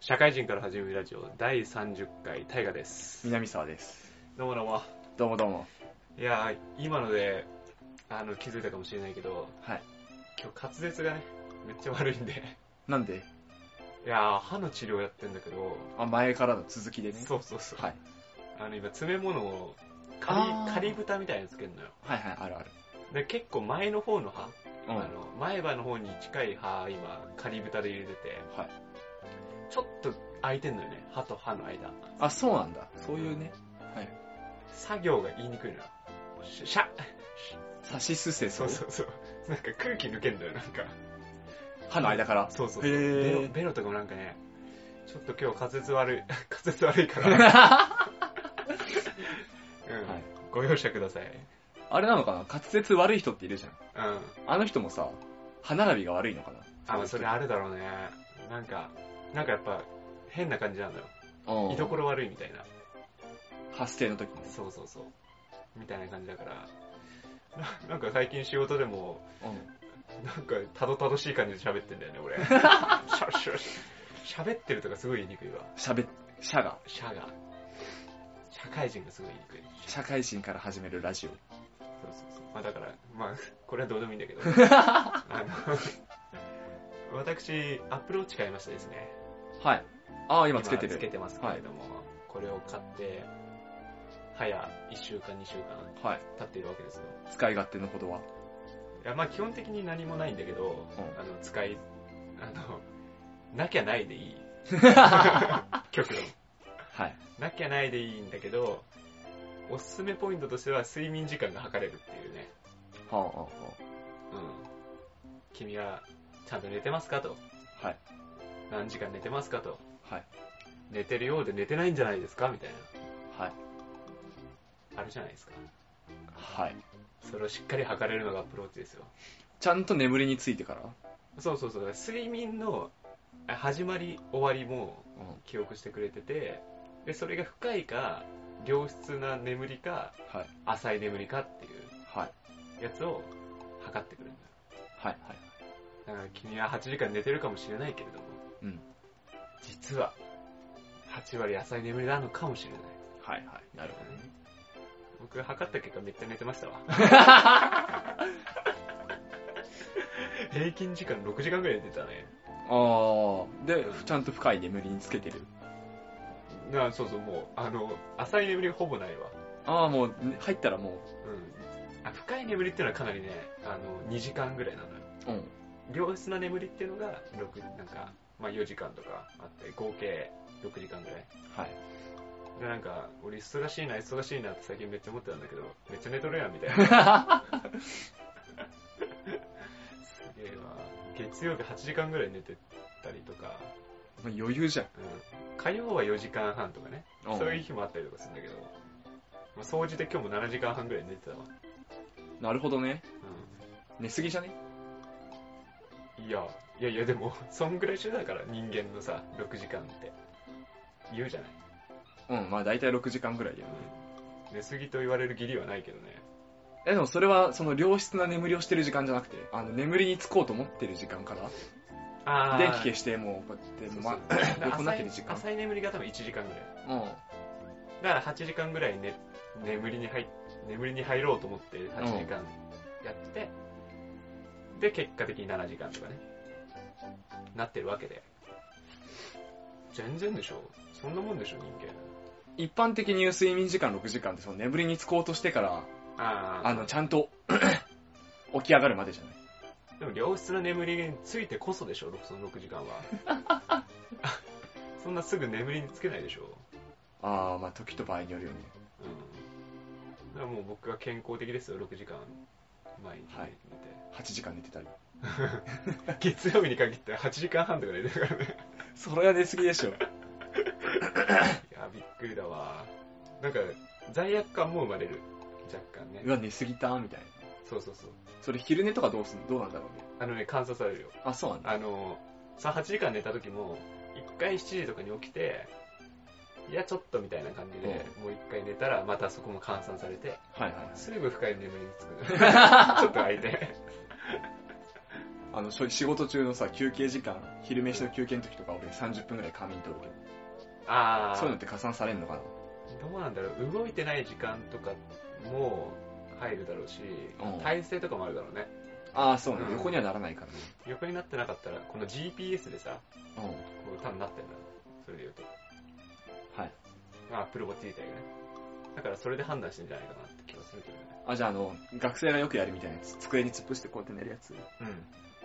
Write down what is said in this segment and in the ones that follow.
社会人から始めるラジオ第30回大河です南沢です。どうもどうもどうもどうも。いやー今のであの気づいたかもしれないけどはい。今日滑舌がねめっちゃ悪いんでなんで？いやー歯の治療やってんだけどあ、前からの続きでね。そうそうそう、はい。あの今詰め物をあ仮ー仮蓋みたいにつけるのよはいはい、あるある。で結構前の方の歯、うん。あの前歯の方に近い歯今仮蓋で入れててはい。ちょっと空いてんのよね。歯と歯の間。あ、そうなんだ。そういうね。はい。作業が言いにくいのよ。しシャッ。サシスセソそうそうそう。なんか空気抜けんだよなんか。歯の間から？そうそうへベロー。ベロとかもなんかねちょっと今日滑舌悪い 滑舌悪いから、うん。はい。ご容赦ください。あれなのかな？滑舌悪い人っているじゃん。うん。あの人もさ、歯並びが悪いのかな？あまあそれあるだろうね。なんかなんかやっぱ変な感じなんだようん居所悪いみたいな発声の時も。そうそうそうみたいな感じだからななんか最近仕事でもうん。なんかたどたどしい感じで喋ってんだよね俺しゃしゃしゃ喋ってるとかすごい言いにくいわしゃが。社が社会人がすごい言いにくい社会人から始めるラジオ。そうそうそう。まあだから、まあ、これはどうでもいいんだけど。あの、私、アップルウォッチ買いましたですね。はい。ああ、今つけてる。つけてますけれども、これを買って、早1週間、2週間はい。経っているわけですよ。使い勝手のほどは。いや、まあ基本的に何もないんだけど、あの、使い、あの、なきゃないでいい。極論。はい。なきゃないでいいんだけど、おすすめポイントとしては睡眠時間が測れるっていうね。はあ、はあ、はうん。君はちゃんと寝てますかと。あ。はい。何時間寝てますかと。はい。寝てるようで寝てないんじゃないですか？みたいはい。な。あるじゃないですか。はい。それをしっかり測れるのがアプローチですよ。ちゃんと眠りについてから？そうそうそう。睡眠のあ始まり、終わりもうん。記憶してくれてて、で、それが深いか、良質な眠りか、はい。浅い眠りかっていうはい。やつを測ってくれるんだよ。はい。はい。だから君は8時間寝てるかもしれないけれども、うん。実は8割浅い眠りなのかもしれない。はい。はい。なるほどね。僕測った結果めっちゃ寝てましたわ。平均時間6時間ぐらい寝てたね。ああ、で、ちゃんと深い眠りにつけてる。なそうそう、もう、あの、浅い眠りほぼないわ。ああ、もう、ね入ったらもうん。あ深い眠りっていうのはかなりね、あの、2時間ぐらいなのよ。う、うん。良質な眠りっていうのが、6、なんか、まあ4時間とかあって、合計6時間ぐらい。はい。で、なんか、俺忙しいな、忙しいなって最近めっちゃ思ってたんだけど、めっちゃ寝とるやん、みたいな。すげえわ。月曜日8時間ぐらい寝てたりとか、もう余裕じゃん。うん、火曜は4時間半とかね、うんそういう日もあったりとかするんだけど、まあ、掃除で今日も7時間半ぐらい寝てたわ。なるほどね。寝すぎじゃね？うん、いや、いやいやでも、そんぐらいしてたから人間のさ、6時間って。言うじゃない。うん、まあ大体6時間ぐらいだよね。寝すぎと言われる義理はないけどね。え、でもそれは、その良質な眠りをしてる時間じゃなくて、あの、眠りにつこうと思ってる時間から、あ電気消して、もう、こうやって、ま、横になってる時間。浅い眠りが多分1時間ぐらい。うん。だから8時間ぐらい、ね、眠りに入っ眠りに入ろうと思って8時間やって、で結果的に7時間とかねなってるわけで。全然でしょ。そんなもんでしょ人一般的に言う睡眠時間6時間って、その眠りにつこうとしてから、ああの、ちゃんと、起き上がるまでじゃない。でも良質な眠りについてこそでしょその6時間は。そんなすぐ眠りにつけないでしょ。ああ、まあ時と場合によるよね。うん。だからもう僕は健康的ですよ6時間毎日寝て、はい。8時間寝てたり。月曜日に限って8時間半とか寝てるからねそれは寝すぎでしょ。いや、びっくりだわ。なんか、罪悪感も生まれる。若干ねう。わ、寝すぎたみたいな。そうそうそう。それ昼寝とかどうすんどうなんだろうね。あのね、観察されるよ。あ、そうなんだ。あの、さ、8時間寝た時も、1回7時とかに起きて、いや、ちょっとみたいな感じで、もう1回寝たら、またそこも換算されて、はいはい。すぐ深い眠りにつく。ちょっと空いて。ああの、仕事中のさ、休憩時間、昼飯の休憩の時とか俺30分くらい仮眠取るけど、ああ、そういうのって加算されんのかな？どうなんだろう、動いてない時間とかも入るだろうしうん、体勢とかもあるだろうね。ああ、そうね、うん横にはならないからね。横になってなかったら、この GPS でさ、うん。こう多分なってるんだそれで言うと。はい。まあ、プロボッチ自体がね。だからそれで判断してんじゃないかなって気がするけどね。あ、じゃああの、学生がよくやるみたいなやつ、机に突っ伏してこうやって寝るやつ。うん。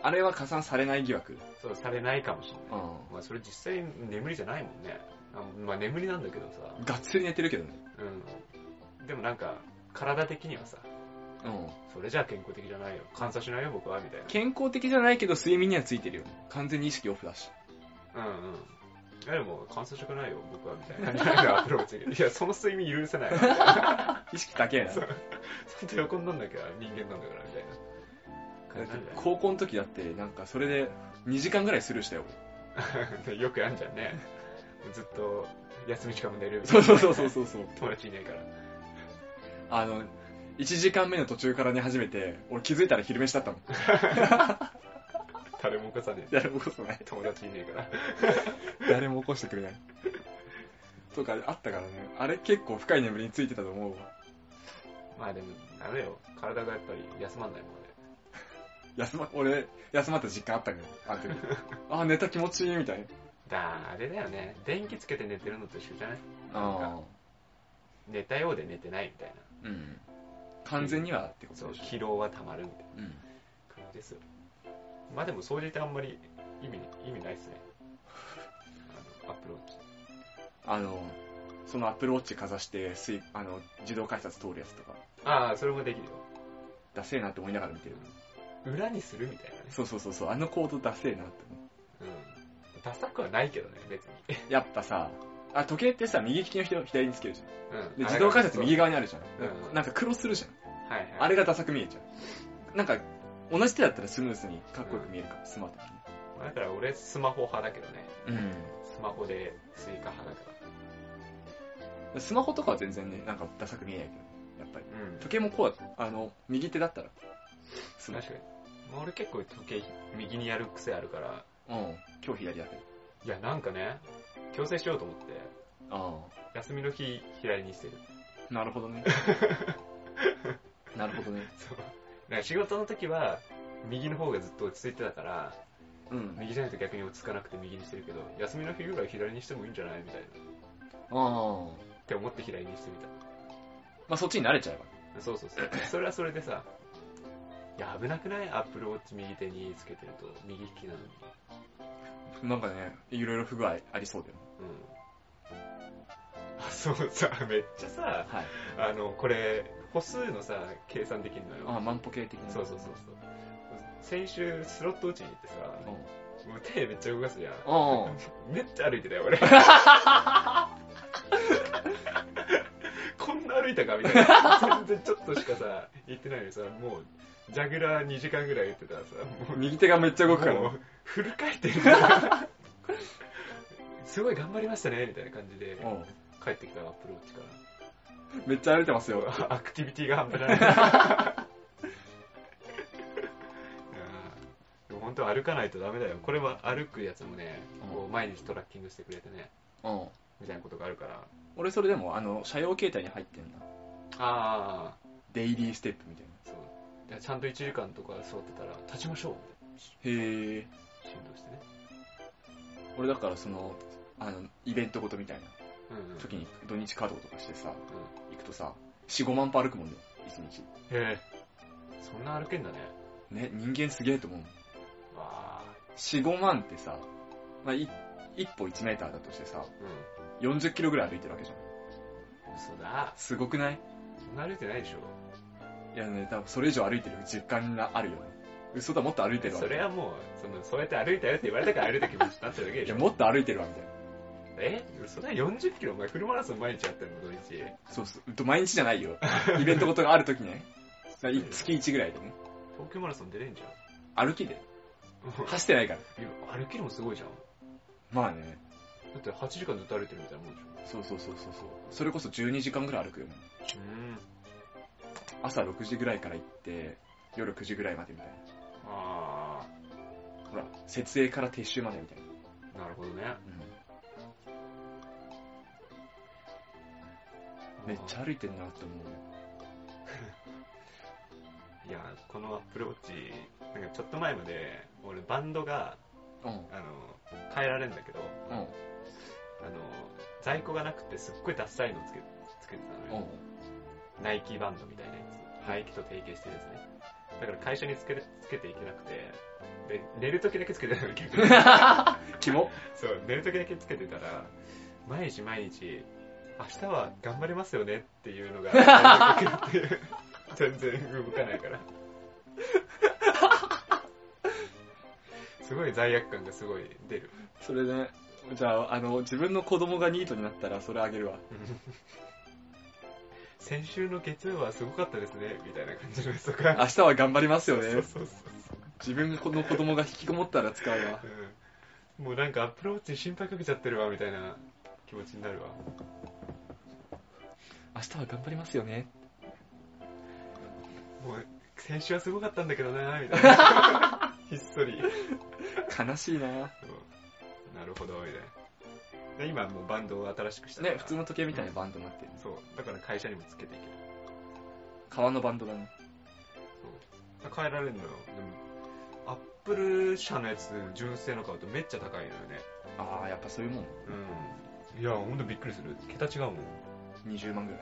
あれは加算されない疑惑。そう、されないかもしれうない。まあ、それ実際眠りじゃないもんね。あまあ、眠りなんだけどさ。ん。がっつり寝てるけどね。うん。でもなんか、体的にはさ、うん。それじゃあ健康的じゃないよ。監査しないよ、僕は、みたいな。健康的じゃないけど睡眠にはついてるよ。完全に意識オフだし。うんうん。いやでも、監査したくないよ、僕は、みたいな アプローチで。いや、その睡眠許せない 意識高えな。そうちゃんと横になんなきゃ人間なんだから、みたいな。高校の時だって、なんかそれで2時間ぐらいスルーしたよ。よくやんじゃんね。ずっと休み時間も寝るみたいな。そうそうそうそうそう。友達いないから。あの、1時間目の途中から寝始めて、俺気づいたら昼飯だったもん。誰も起こさねえ。誰も起こさない。友達いねえから。誰も起こしてくれない。とかあったからね。あれ結構深い眠りについてたと思うわ。まあでも、ダメよ。体がやっぱり休まんないもんね。休ま、俺、休まった実感あったけど、あの時。あ、寝た気持ちいいみたいな。だあれだよね。電気つけて寝てるのと一緒じゃない？あ寝たようで寝てないみたいな。あ。うん。完全にはってことそう、でしょ。疲労は溜まるみたいうん。な感じですよ。まあでも、掃除ってあんまり意味、意味ないっすね。あの、アップローチ。あの、そのアップルウォッチかざして、すいあの、自動改札通るやつとか、ああ、それもできるよ。ダセえなって思いながら見てる。裏にするみたいなね。そうそうそうそう、あのコードダセえなって思う。うん。ダサくはないけどね、別に。やっぱさ、あ、時計ってさ、右利きの人左につけるじゃん。うん。で、自動改札右側。側にあるじゃん。うんなんかクロスするじゃん。はいはい。あれがダサく見えちゃう。なんか、同じ手だったらスムーズにかっこよく見えるから、スマートだから俺スマホ派だけどね。に。スマホでスイカ派だかうん。スマホとかは全然ね、なんかダサく見えないけど、やっぱり。ら。うん。時計もこうだあの、右手だったら、スマ確かに。まあ俺結構時計右にやる癖あるから、ホ。うん。今日左だけど。いやなんかね、強制しようと思って、あ休みの日左にしてる。あ。なるほどね。なるほどね。そう。だから仕事の時は、右の方がずっと落ち着いてたから、うん。右じゃないと逆に落ち着かなくて右にしてるけど、休みの日ぐらい左にしてもいいんじゃないみたいな。ああ。って思って左にしてみた。まあそっちに慣れちゃえば。そうそうそう。それはそれでさ、いや、危なくない？アップルウォッチ右手につけてると、右利きなのに。なんかね、いろいろ不具合ありそうだよ。うん。あ、そうさ、めっちゃさ、はい。あの、これ、歩数のさ、計算できるのよ。ああ、万歩計的な。そうそうそうそう。先週、スロット打ちに行ってさ、うん。もう手めっちゃ動かすじゃん。うん。めっちゃ歩いてたよ、俺。こんな歩いたかみたいな。全然ちょっとしかさ、行ってないのにさ、もう、ジャグラー2時間ぐらい言ってたらさ、もう、右手がめっちゃ動くから。もうフル回転で すごい頑張りましたね、みたいな感じで、うん。帰ってきたアップルウォッチかめっちゃ歩いてますよ。ら。アクティビティが半端ない。本当歩かないとダメだよ。これは歩くやつもね、こう毎日トラッキングしてくれてね、うん。みたいなことがあるから。俺それでも、あの、車用携帯に入ってんだ。ああ、デイリーステップみたいそう。でちゃんと1時間とか座ってたら、立ちましょうってな。へえ。振動してね。俺だからその、あの、イベントごとみたいなうんうん。時に土日稼働とかしてさ、う行くとさ、4、5万歩歩くもんね、一日。ん。へえ。そんな歩けんだね。ね、人間すげえと思う。わあ。4、5万ってさ、まあ、い一歩1メーターだとしてさ、う40キロぐらい歩いてるわけじゃん。ん。嘘だ。すごくない？そんな歩いてないでしょ。いやね、多分それ以上歩いてる実感があるよね。嘘だ、もっと歩いてるわ。それはもう、その、そうやって歩いたよって言われたから歩いた気持ちになってるだけでいや。もっと歩いてるわ、みたいな。え嘘だ、40キロお前フルマラソン毎日やってんの、土日。そうそう。うんと毎日じゃないよ。イベントごとがあるときね。だからい月1ぐらいでね。東京マラソン出れんじゃん。歩きで。走ってないから。いや歩きのもすごいじゃん。まあね。だって8時間ずっと歩いてるみたいなもんでしょ。そうそうそうそうそう。それこそ12時間ぐらい歩くよね。うん。朝6時ぐらいから行って、夜9時ぐらいまでみたいな。あほら、設営から撤収までみたいな。なるほどね。めっちゃ歩いてんなって思う。いや、このアップルウォッチ、なんかちょっと前まで、俺バンドが、うん。あの、変えられるんだけど、うん。あの、在庫がなくてすっごいダッサいのをつけつけてたのよ。ナイキバンドみたいなやつ。ナイキと提携してるやつね。だから会社につけるつけていけなくて、で、寝るときだけつけてたの逆に。キモそう、寝るときだけつけてたら、毎日毎日、明日は頑張れますよねっていうのが、全然動かないから。すごい罪悪感がすごい出る。それね、じゃあ、あの、自分の子供がニートになったらそれあげるわ。先週の月曜はすごかったですね、みたいな感じのやつとか。明日は頑張りますよね。そうそうそう自分の子供が引きこもったら使うわ。うんもうなんかアップローチに心配かけちゃってるわ、みたいな気持ちになるわ。明日は頑張りますよね。もう、先週はすごかったんだけどな、みたいな。ひっそり。悲しいなそうなるほど、みたいな。で、今もうバンドを新しくしたね、普通の時計みたいなバンドになってる。そう。だから会社にもつけていける。革のバンドだね。そう。変えられるのよ。でも、アップル社のやつ、純正の買うとめっちゃ高いのよね。ああ、やっぱそういうもん。うん。いや、ほんとびっくりする。桁違うもん。20万ぐらい。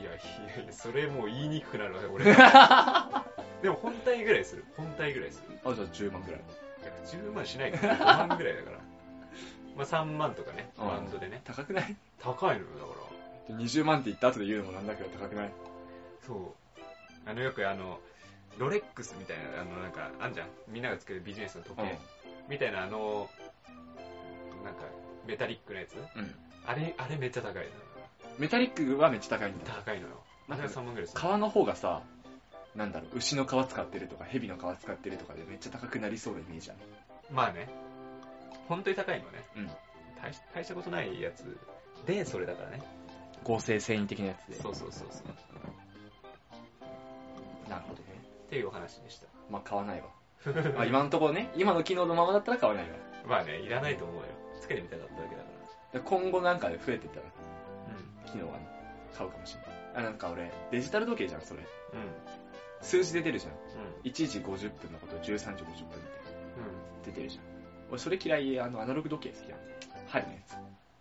いやいやいや、それもう言いにくくなるわ、俺。でも本体ぐらいする。本体ぐらいする。あ、じゃあ10万ぐらい。いや10万しないから、5万ぐらいだから。まあ3万とかね、うんバンドでね。高くない？高いのよ、だから。?20 万って言った後で言うのもなんだけど高くない？そう。あの、よくあの、ロレックスみたいな、あの、なんか、あんじゃん？みんながつけるビジネスの時計。みたいな、あの、なんか、メタリックなやつ？うん。あれ、あれめっちゃ高いのよ。メタリックはめっちゃ高いんだよ。高いのよ。あれは3万ぐらいする。革の方がさ、なんだろう、牛の皮使ってるとか、蛇の皮使ってるとかでめっちゃ高くなりそうなイメージある。まあね。本当に高いのはね。うん。大し大したことないやつで、それだからね。合成繊維的なやつで。そうそうそうそう。なるほどね。っていうお話でした。まあ買わないわ。まあ今のところね、今の機能のままだったら買わないわ。まあね、いらないと思うよ。つけてみたかっただけだから。で今後なんかで増えてったら、う機能はね、買うかもしれない。あ、なんか俺、デジタル時計じゃん、それ。ん。うん。数字で出るじゃん。う1時50分のこと、13時50分みたいな。ん。うん。出てるじゃん。俺それ嫌い、あの、アナログ時計好きなの。針のやつ。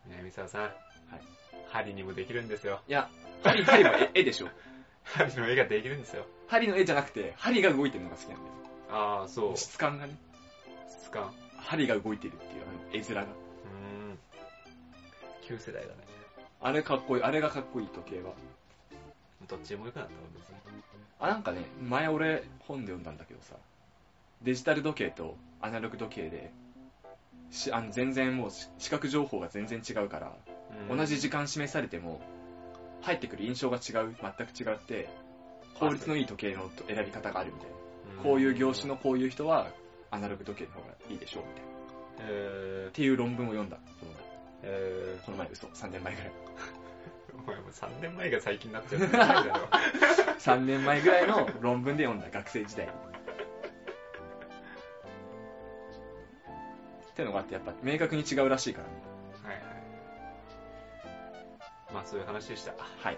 ね三沢さん。針にもできるんですよ。いや、針、針は絵絵でしょ。針の絵ができるんですよ。針の絵じゃなくて、針が動いてるのが好きなんだよ。ああ、そう。質感がね、質感。針が動いてるっていう、あの、絵面が。うーん。旧世代だね。あれかっこいい、あれがかっこいい時計は。どっちでもよくなったわ、別に。あ、なんかね、前俺本で読んだんだけどさ、デジタル時計とアナログ時計で、しあの全然もうし視覚情報が全然違うから、うん同じ時間示されても、入ってくる印象が違う、全く違って、効率のいい時計の選び方があるみたいな。こういう業種のこういう人は、アナログ時計の方がいいでしょうみたいな。えっていう論文を読んだ。このー、えこの前嘘、3年前ぐらい。ー、お前もう3年前が最近になっちゃってないだろ。3年前ぐらいの論文で読んだ、学生時代ってのがあって、やっぱ明確に違うらしいからね。はいはい。まあそういう話でした。はい。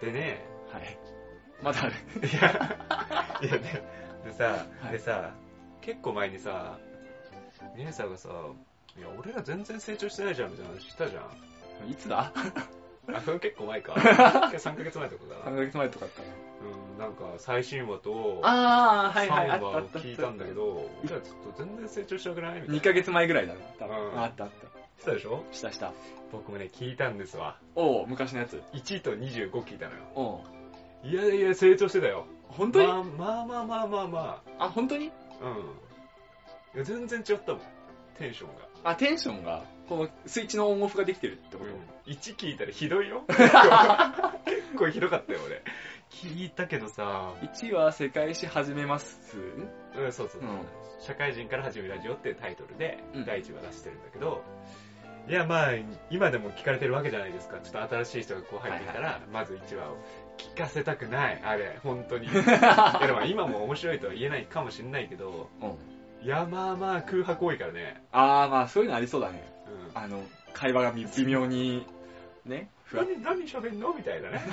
でね、はい。まだある。いや、いやね、でさ、はいでさ、結構前にさ、ミネさんがさ、いや、俺ら全然成長してないじゃんみたいな話したじゃん。いつだ？あ、それ結構前か。3ヶ月前とだ ?3 な。ヶ月前とかだったうん、なんか最新話と、ああ、3話あを聞いたんだけど、俺らちょっと全然成長してなくないみたいな。2ヶ月前ぐらいだな。多分うんあったあっしたでしょ？た。したした。僕もね、聞いたんですわ。おう昔のやつ。1と25聞いたのよ。おういやいや、成長してたよ。本当に、まあまあまあまあまあまあ、本当に？あ。うん。いや、全然違ったもん。テンションが。あ、テンションが、このスイッチのオンオフができてるってこと、1聞いたらひどいよ。結構ひどかったよ、俺。聞いたけどさ、1は世界史始めます？うん、そうそうそう、うん社会人から始めるラジオっていうタイトルでうん、第1話出してるんだけど、いや、まあ、今でも聞かれてるわけじゃないですか。ちょっと新しい人がこう入ってきたら、はいはいまず1話を聞かせたくない。あれ、本当に。いや、でも今も面白いとは言えないかもしれないけど、うん。いや、まあまあ空白多いからね。あー、まあそういうのありそうだね。うん。あの、会話が微微妙に、ね、何、何喋んの？みたいなね。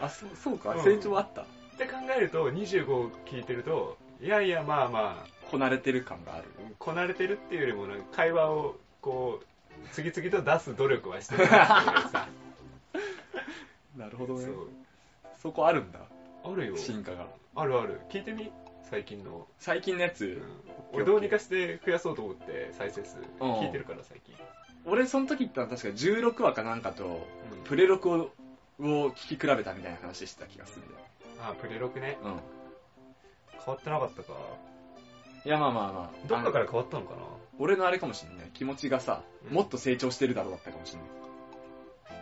あ、そう、そうか、うん成長あった。って考えると、25聞いてると、いやいや、まあまあ、こなれてる感がある。こなれてるっていうよりも、なんか会話を、こう、次々と出す努力はしてるなっていうさ。なるほどねそ。う。そこあるんだ、あるよ。進化が。あるある。聞いてみ？最近の。最近のやつ、うん俺どうにかして増やそうと思って再生数うん聞いてるから最近。俺その時言ったの確か16話かなんかと、うんプレ録をを聞き比べたみたいな話してた気がするんだよ。あ、プレロクね。うん。変わってなかったか。いや、まあまあまあ。どっかから変わったのかな？俺のあれかもしれない。気持ちがさ、うんもっと成長してるだろうだったかもしれない。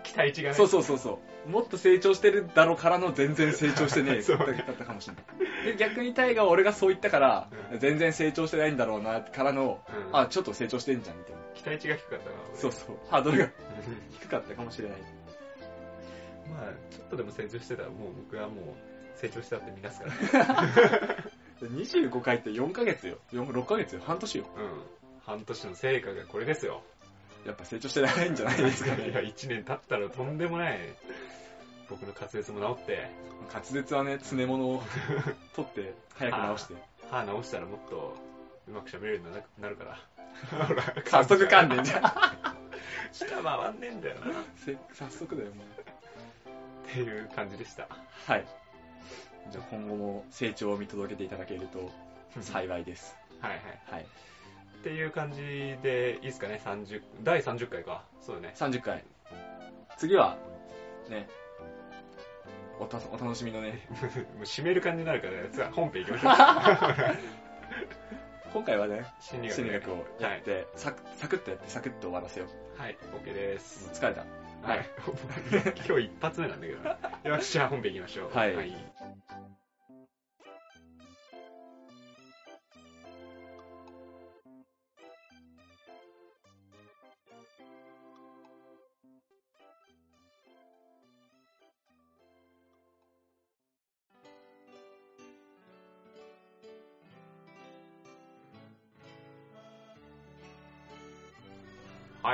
期待値がね。そうそうそうそう。もっと成長してるだろうからの全然成長してねえ そうだったかもしれない。で、逆にタイガは俺がそう言ったから、うん全然成長してないんだろうな、からの、うんあ、ちょっと成長してんじゃん、みたいな。期待値が低かったな。俺そうそう。ハードルが低かったかもしれない。まあ、ちょっとでも成長してたら、もう僕はもう成長したって見なすから。25回って4ヶ月よ。4 6ヶ月よ。半年よ。うん。半年の成果がこれですよ。やっぱ成長してないんじゃないですか いや、ね。1年経ったらとんでもない。僕の滑舌も治って、滑舌はね、詰め物を取って、早く直して。歯直したらもっとうまく喋れるようにななるから。ほら、早速噛んでんじゃん。舌回んねえんだよな。っせ早速だよ、もう。ていう感じでした。はい。じゃあ今後も成長を見届けていただけると幸いです。はいはい。はい。っていう感じでいいですかね、30、第30回か。そうだね。30回。次は、ね、おたお楽しみのね、もう締める感じになるから、さ本編行きましょう。今回はね、心理学,、をやって、サクサクッとやってサクッと終わらせよう。はい。はい、OK です。疲れた。はい。今日一発目なんだけどな。よし、じゃあ本編行きましょう。はいはい、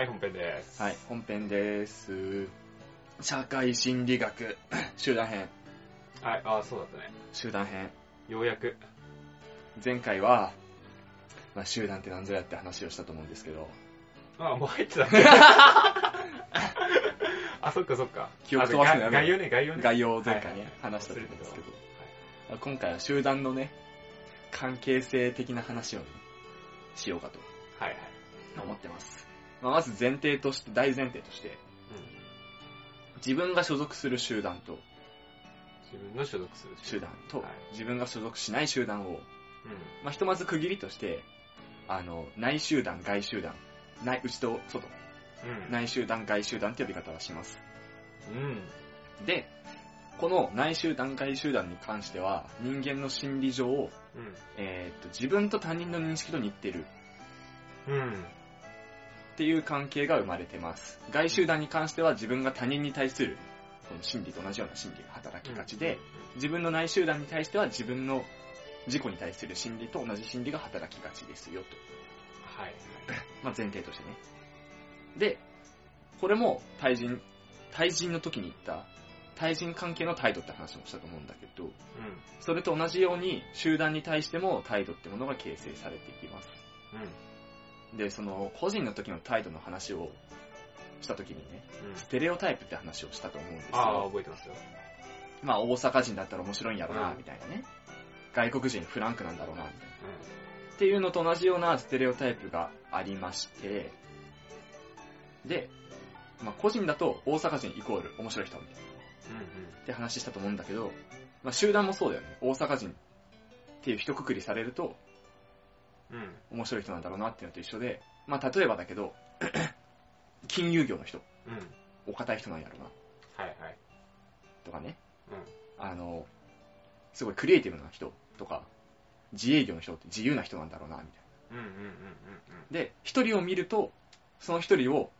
本編です。はい、本編です。社会心理学、集団編、はい、あ、そうだったね。集団編。ようやく。前回は、まあ、集団って何ぞやって話をしたと思うんですけど、あ、もう入ってた。あ、そっかそっか。記憶飛ばすのやめろあ概要ね、概要ね。概要を前回ね、はいはい話したと思うんですけど、は今回は集団のね、関係性的な話をね、しようかとはいはい。思ってます。まあ、まず前提として、大前提として、自分が所属する集団と、自分の所属する集団と、はい自分が所属しない集団を、うん。まあ、ひとまず区切りとして、あの、内集団、外集団、内、内と外、うん。内集団、外集団って呼び方はします。うん。で、この内集団、外集団に関しては、人間の心理上、うん。えーっと、自分と他人の認識と似てるうん。っていう関係が生まれてます。外集団に関しては自分が他人に対する、この心理と同じような心理が働きがちで、自分の内集団に対しては自分の自己に対する心理と同じ心理が働きがちですよと。はい。まあ前提としてね。で、これも対人、対人の時に言った、対人関係の態度って話もしたと思うんだけど、うそれと同じように集団に対しても態度ってものが形成されていきます。ん。うん。で、その個人の時の態度の話をした時にね、うん。ステレオタイプって話をしたと思うんですああ、よ。覚えてますよ。まあ大阪人だったら面白いんやろな、うんみたいなね。外国人フランクなんだろうな、みたいな。うっていうのと同じようなステレオタイプがありまして、で、まあ個人だと大阪人イコール面白い人みたいな。ん。って話したと思うんだけど、まあ集団もそうだよね。大阪人っていう一括りされるとうん。うん。面白い人なんだろうなっていうのと一緒で、まあ例えばだけど、金融業の人、うん。お堅い人なんやろうな、はいはい。とかね。うん。あの、すごいクリエイティブな人とか、自営業の人って自由な人なんだろうな、みたいな。うんうんうんうんで、一人を見ると、その一人を、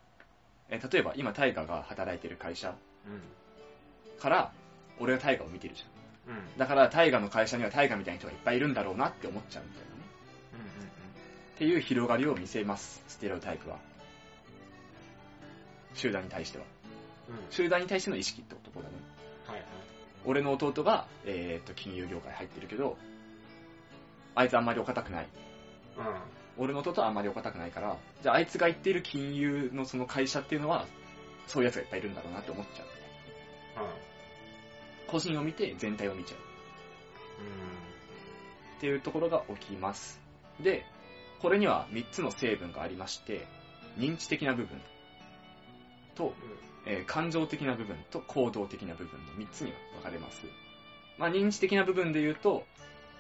え例えば今タイガが働いてる会社。から、俺がタイガを見てるじうん。だから大河の会社には大河みたいな人がいっぱいいるんだろうなって思っちゃうみたいなっていう広がりを見せます、ステレオタイプは。集団に対しては。うんうん。うん。集団に対しての意識ってことだね。はいはい。俺の弟が、えーっと、金融業界入ってるけど、あいつあんまりお堅くない。うん。俺の弟はあんまりお堅くないから、じゃああいつが言っている金融のその会社っていうのは、そういう奴がいっぱいいるんだろうなって思っちゃう。うん。個人を見て全体を見ちゃう。っていうところが起きます。で、これには3つの成分がありまして、認知的な部分と、えー感情的な部分と行動的な部分の3つに分かれます。まあ認知的な部分で言うと、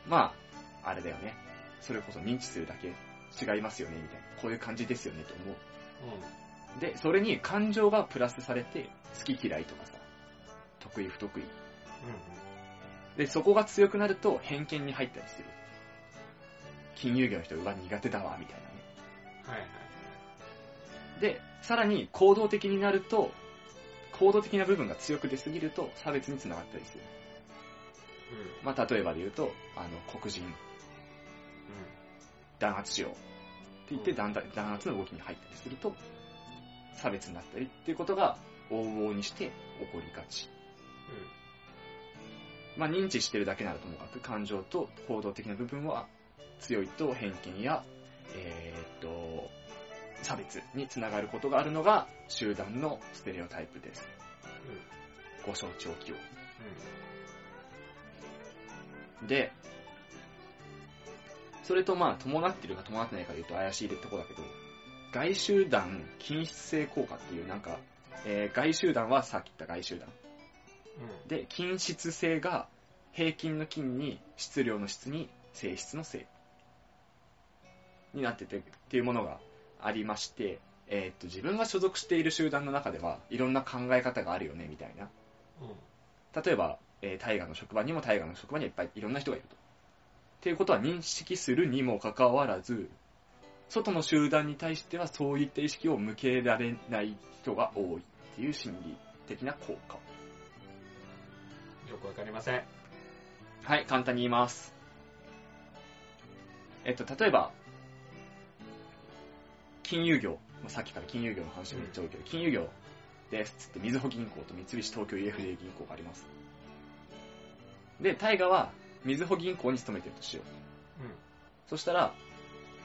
まあ、あれだよね。それこそ認知するだけ違いますよね、みたいな。こういう感じですよね、と思う。うん。うん。で、それに感情がプラスされて、好き嫌いとかさ、得意不得意。で、そこが強くなると偏見に入ったりする。金融業の人は苦手だわ、みたいなね。はいはい。で、さらに行動的になると、行動的な部分が強く出すぎると差別につながったりする。うん。まあ、例えばで言うと、あの、黒人、弾圧しようって言って弾弾圧の動きに入ったりすると、差別になったりっていうことが往々にして起こりがち。まあ、認知してるだけならともかく感情と行動的な部分は強いと偏見や、えーっと、差別につながることがあるのが集団のステレオタイプです。うん。うん。ご承知おきを。うん。で、それとまあ伴ってるか伴ってないかで言うと怪しいとこだけど、外集団均質性効果っていうなんか、えー外集団はさっき言った外集団。うん。で、均質性が平均の均に質量の質に性質の性になっててっていうものがありまして、えーっと、自分が所属している集団の中ではいろんな考え方があるよねみたいな。うん。例えば、えー大河の職場にも大河の職場にはいっぱいいろんな人がいると。っていうことは認識するにもかかわらず、外の集団に対してはそういった意識を向けられない人が多いっていう心理的な効果。よくわかりません。はい、簡単に言います。えっと、例えば、金融業、もうさっきから金融業の話がめっちゃ多いけど、金融業ですっつって、みずほ銀行と三菱東京 UFJ 銀行があります。で、大河は、みずほ銀行に勤めてるとしよう。うん。そしたら、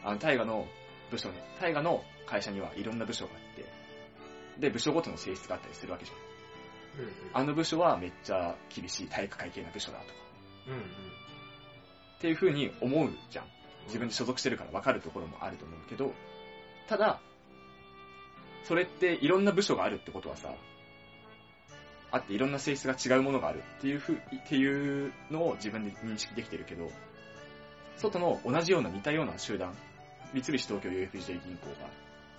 あの、大河の部署に、大河の会社にはいろんな部署があって、で、部署ごとの性質があったりするわけじゃん。うん。あの部署はめっちゃ厳しい体育会系な部署だとか、うん。うん。っていう風に思うじゃん。自分で所属してるから分かるところもあると思うけど、ただ、それっていろんな部署があるってことはさ、あっていろんな性質が違うものがあるっていうふう、っていうのを自分で認識できてるけど、外の同じような似たような集団、三菱東京 UFJ 銀行が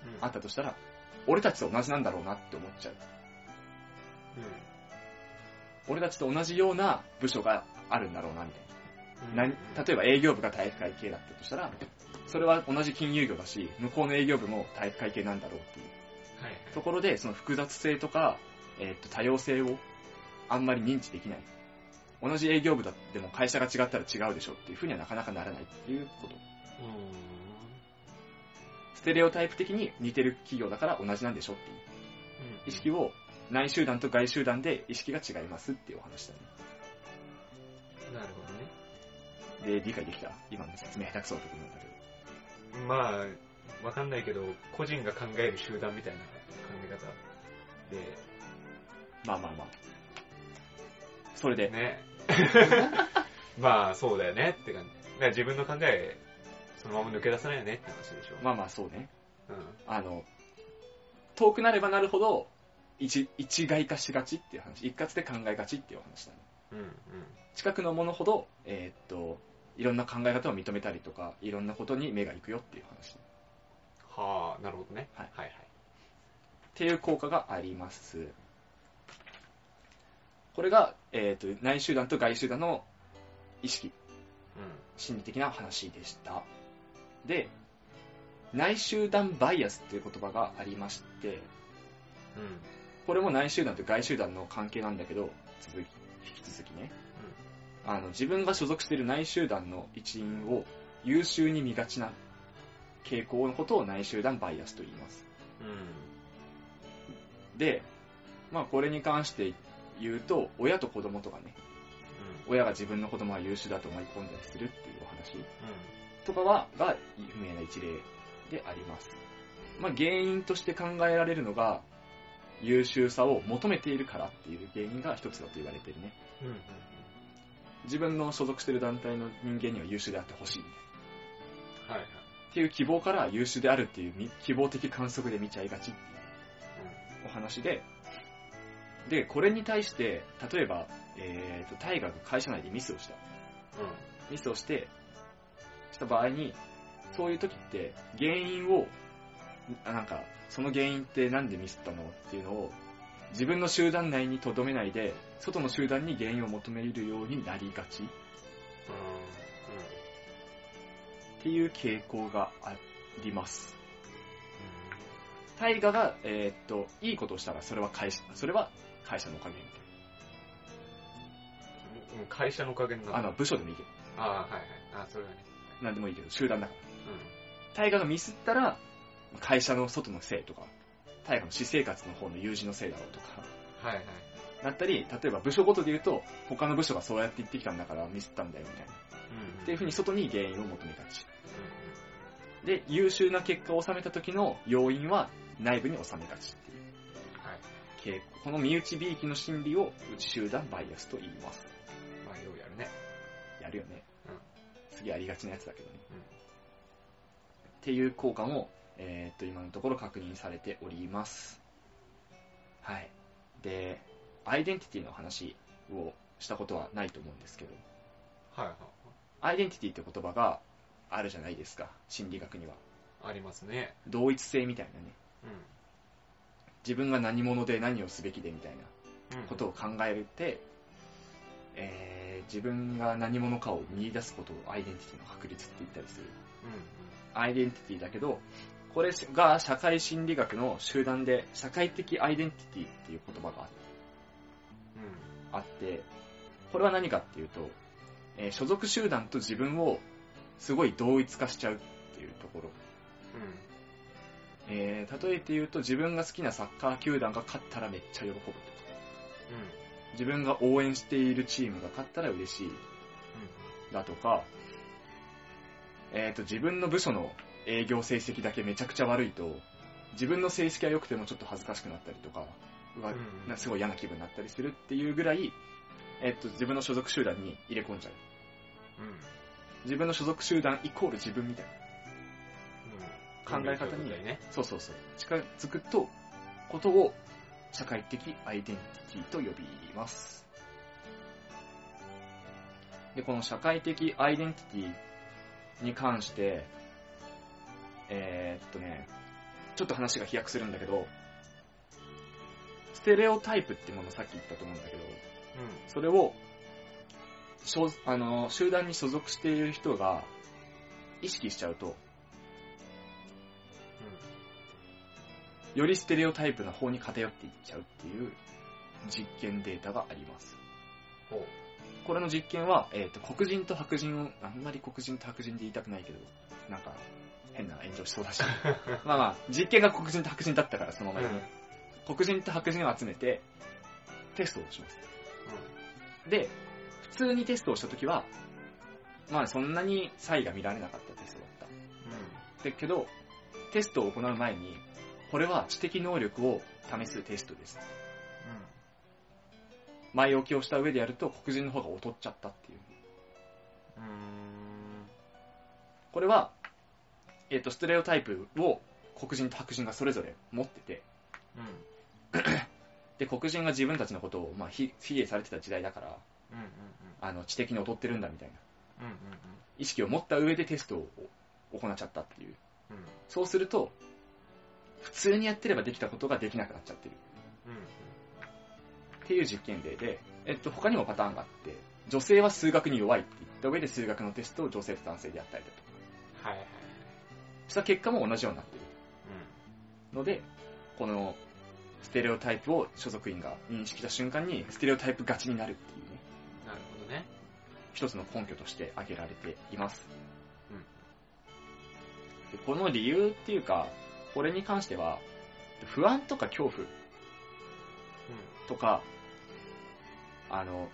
うん。あったとしたら、俺たちと同じなんだろうなって思っちゃう。うん。俺たちと同じような部署があるんだろうなみたいな。うん。何例えば営業部が体育会系だったとしたら、それは同じ金融業だし、向こうの営業部も体育会系なんだろうっていうはい。ところで、その複雑性とか、えーっと多様性をあんまり認知できない。同じ営業部だでも会社が違ったら違うでしょっていうふうにはなかなかならないっていうこと。うステレオタイプ的に似てる企業だから同じなんでしょっていうーん。意識を内集団と外集団で意識が違いますっていうお話だね。なるほどね。で、理解できた？今の説明下手くそだと思うんだけど。まあ、わかんないけど、個人が考える集団みたいな考え方で、まあまあまあ。それで、ね。まあ、そうだよねって感じ。だから自分の考え、そのまま抜け出さないよねって話でしょ。まあまあそうね。うん。あの、遠くなればなるほど、一、一概化しがちっていう話。一括で考えがちっていうお話だね。うん、うん。近くのものほど、えーっと、いろんな考え方を認めたりとか、いろんなことに目が行くよっていう話。っはあ、なるほどね。はいはいはい。ていう効果があります。これが、えーっと、内集団と外集団の意識、う心理的な話でした。で、内集団バイアスっていう言葉がありまして、ん。うん。これも内集団と外集団の関係なんだけど、続き、引き続きね。あの、自分が所属している内集団の一員を優秀に見がちな傾向のことを内集団バイアスと言います。うん。で、まあこれに関して言うと、親と子供とかね、親が自分の子供は優秀だと思い込んだりするっていうお話とかは、が有名な一例であります。まあ原因として考えられるのが、優秀さを求めているからっていう原因が一つだと言われてるね。うん。うん。自分の所属している団体の人間には優秀であってほしい。はいはい。っていう希望から優秀であるっていうみ希望的観測で見ちゃいがちっていうお話で、で、これに対して、例えば、えーと、タイガーが会社内でミスをした。うん。うん。ミスをして、した場合に、そういう時って、原因を、あなんか、その原因ってなんでミスったのっていうのを、自分の集団内に留めないで、外の集団に原因を求めるようになりがちっていう傾向があります。タイガが、えーっと、いいことをしたら、それは会社、それは会社のおかげみたいうん。会社のおかげになな。あの、部署でもいいけど、ああ、はいはい。あそれはね。なんでもいいけど、集団だから。うタイガがミスったら、会社の外のせいとか、タイガの私生活の方の友人のせいだろうとか、ん。はいはい。なったり、例えば部署ごとで言うと、他の部署がそうやって言ってきたんだからミスったんだよみたいな。うん。っていう風に外に原因を求めがち。うで、優秀な結果を収めた時の要因は内部に収めがちっていう。ん。はい。傾向この身内びいきの心理を内集団バイアスと言います。まあ、ようやるね。やるよね。うん。次ありがちなやつだけどね。うんっていう効果も、えーっと、今のところ確認されております。はい。で、アイデンティティの話をしたことはないと思うんですけど、はいはい。アイデンティティって言葉があるじゃないですか、心理学には。ありますね。同一性みたいなね。う自分が何者で何をすべきでみたいな。ん。ことを考えて、えー自分が何者かを見出すことをアイデンティティの確率って言ったりする。うん。アイデンティティだけど、これが社会心理学の集団で社会的アイデンティティっていう言葉がうん。あって、これは何かっていうと、えー所属集団と自分をすごい同一化しちゃうっていうところ。えー例えて言うと自分が好きなサッカー球団が勝ったらめっちゃ喜ぶとか、自分が応援しているチームが勝ったら嬉しいだとか、えっ、と、自分の部署の営業成績だけめちゃくちゃ悪いと、自分の成績は良くてもちょっと恥ずかしくなったりとか、うわすごい嫌な気分になったりするっていうぐらい、えっ、と、自分の所属集団に入れ込んじゃう。うん。うん。自分の所属集団イコール自分みたいな。うん。考え方にね。そうそうそう。近づくと、ことを社会的アイデンティティと呼びます。で、この社会的アイデンティティに関して、えー、っとね、ちょっと話が飛躍するんだけど、ステレオタイプってものさっき言ったと思うんだけど、うそれを、あの、集団に所属している人が意識しちゃうと、よりステレオタイプの方に偏っていっちゃうっていう実験データがあります。これの実験は、えっ、と、黒人と白人を、あんまり黒人と白人で言いたくないけど、なんか、変な炎上しそうだし。まあまあ、実験が黒人と白人だったからそのままに、黒人と白人を集めて、テストをします。で、普通にテストをしたときは、まあそんなに差異が見られなかったテストだった。だけど、テストを行う前に、これは知的能力を試すテストです。前置きをした上でやると黒人の方が劣っちゃったっていう。うん。うん。これは、えっ、と、ステレオタイプを黒人と白人がそれぞれ持ってて、うん。で、黒人が自分たちのことを、まあ、ひ卑下されてた時代だから、うん。うん。あの、知的に劣ってるんだみたいなうん。うん。意識を持った上でテストを行っちゃったっていう。うん。そうすると、普通にやってればできたことができなくなっちゃってる。っていう実験例で、えっと、他にもパターンがあって、女性は数学に弱いって言った上で数学のテストを女性と男性でやったりだとか。はいはい。した結果も同じようになっている。ので、このステレオタイプを所属員が認識した瞬間にステレオタイプ勝ちになるっていうね。なるほどね。一つの根拠として挙げられています。うんでこの理由っていうか、これに関しては、不安とか恐怖とか、あの、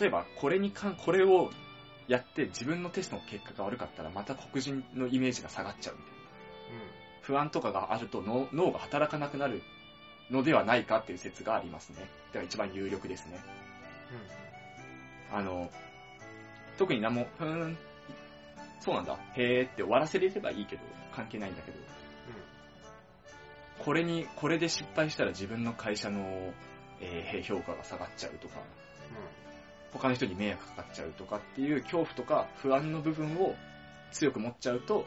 例えばこれにかん、これをやって自分のテストの結果が悪かったらまた黒人のイメージが下がっちゃうみたいな。不安とかがあると脳脳が働かなくなるのではないかっていう説がありますね。では一番有力ですね。あの、特に何も、ふーん、そうなんだ、へーって終わらせれればいいけど、関係ないんだけど、これに、これで失敗したら自分の会社の、えー評価が下がっちゃうとか、他の人に迷惑かかっちゃうとかっていう恐怖とか不安の部分を強く持っちゃうと、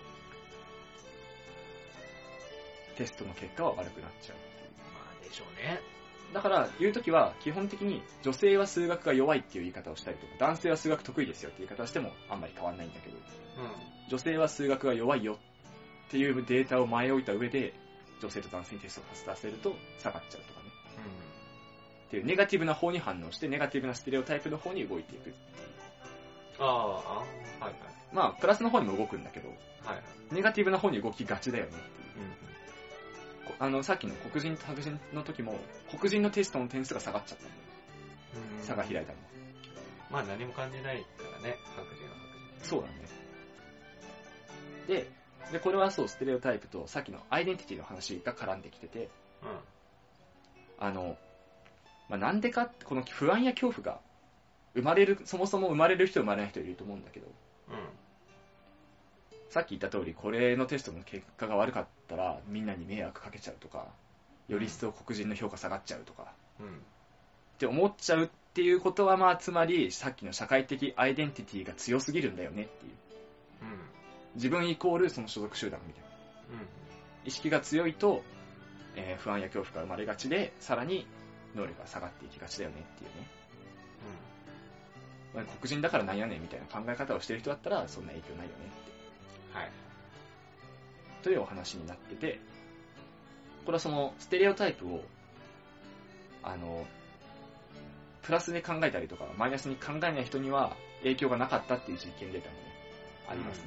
テストの結果は悪くなっちゃう。まあでしょうね。だから、言うときは、基本的に女性は数学が弱いっていう言い方をしたりとか、男性は数学得意ですよっていう言い方をしてもあんまり変わんないんだけど、女性は数学が弱いよっていうデータを前置いた上で、女性と男性にテストをさせると下がっちゃうとかね。っていうネガティブな方に反応して、ネガティブなステレオタイプの方に動いていく。ああ、ああ、はいはい。まあ、プラスの方にも動くんだけど、はいはい。ネガティブな方に動きがちだよねっていう。こあの、さっきの黒人と白人の時も、黒人のテストの点数が下がっちゃったんだよ。うん差が開いたの。まあ何も感じないからね、白人はそうだね。で、で、これはそう、ステレオタイプと、さっきのアイデンティティの話が絡んできてて、白人。あの、まあ、なんでかって、この不安や恐怖が、生まれる、そもそも生まれる人生まれない人いると思うんだけど、うん。うん。さっき言った通り、これのテストの結果が悪かったら、みんなに迷惑かけちゃうとか、より一層黒人の評価下がっちゃうとか、うん。って思っちゃうっていうことは、まあ、つまり、さっきの社会的アイデンティティが強すぎるんだよねっていう。うん。自分イコールその所属集団みたいな。意識が強いと、えー不安や恐怖が生まれがちで、さらに能力が下がっていきがちだよねっていうね。まあ黒人だからなんやねんみたいな考え方をしてる人だったら、そんな影響ないよねって。うん。はい。というお話になってて、これはそのステレオタイプを、あの、プラスで考えたりとか、マイナスに考えない人には影響がなかったっていう実験データもね、ありますね。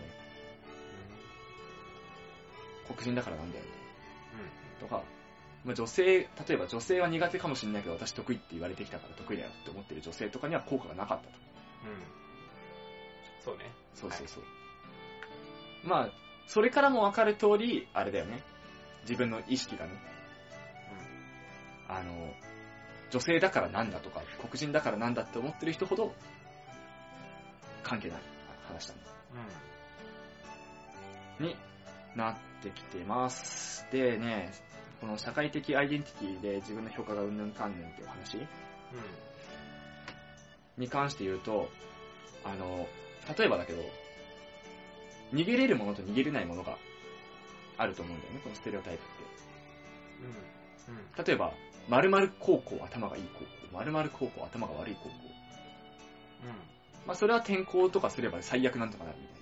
黒人だからなんだよね。とか、まあ、女性、例えば女性は苦手かもしれないけど私得意って言われてきたから得意だよって思ってる女性とかには効果がなかったと。うん。うん。そうね。そうそうそう。まあ、それからもわかる通り、あれだよね。自分の意識がね、あの、女性だからなんだとか、黒人だからなんだって思ってる人ほど、関係ない話だね。うん。になってきてます。でね、この社会的アイデンティティで自分の評価がうんぬんかんぬんっていう話うん。に関して言うと、あの、例えばだけど、逃げれるものと逃げれないものがあると思うんだよね、このステレオタイプっうん。うん。て。例えば、〇〇高校頭がいい高校、〇〇高校頭が悪い高校。まあそれは転校とかすれば最悪なんとかなるみたいな。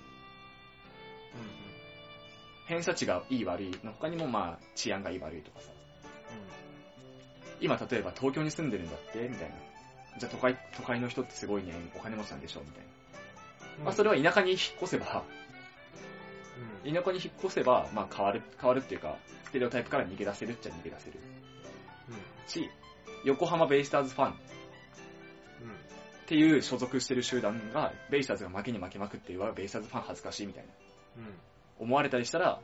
偏差値がいい悪いの他にもまあ治安がいい悪いとかさ。今例えば東京に住んでるんだってみたいな。じゃあ都会、都会の人ってすごいね、お金持ちなんでしょみたいな。うん。まあそれは田舎に引っ越せば、うん。田舎に引っ越せば、まあ変わる、変わるっていうか、ステレオタイプから逃げ出せるっちゃ逃げ出せる。し、横浜ベイスターズファンっうん。ていう所属してる集団が、ベイスターズが負けに負けまくって、うわ、ベイスターズファン恥ずかしいみたいな。うん。思われたりしたら、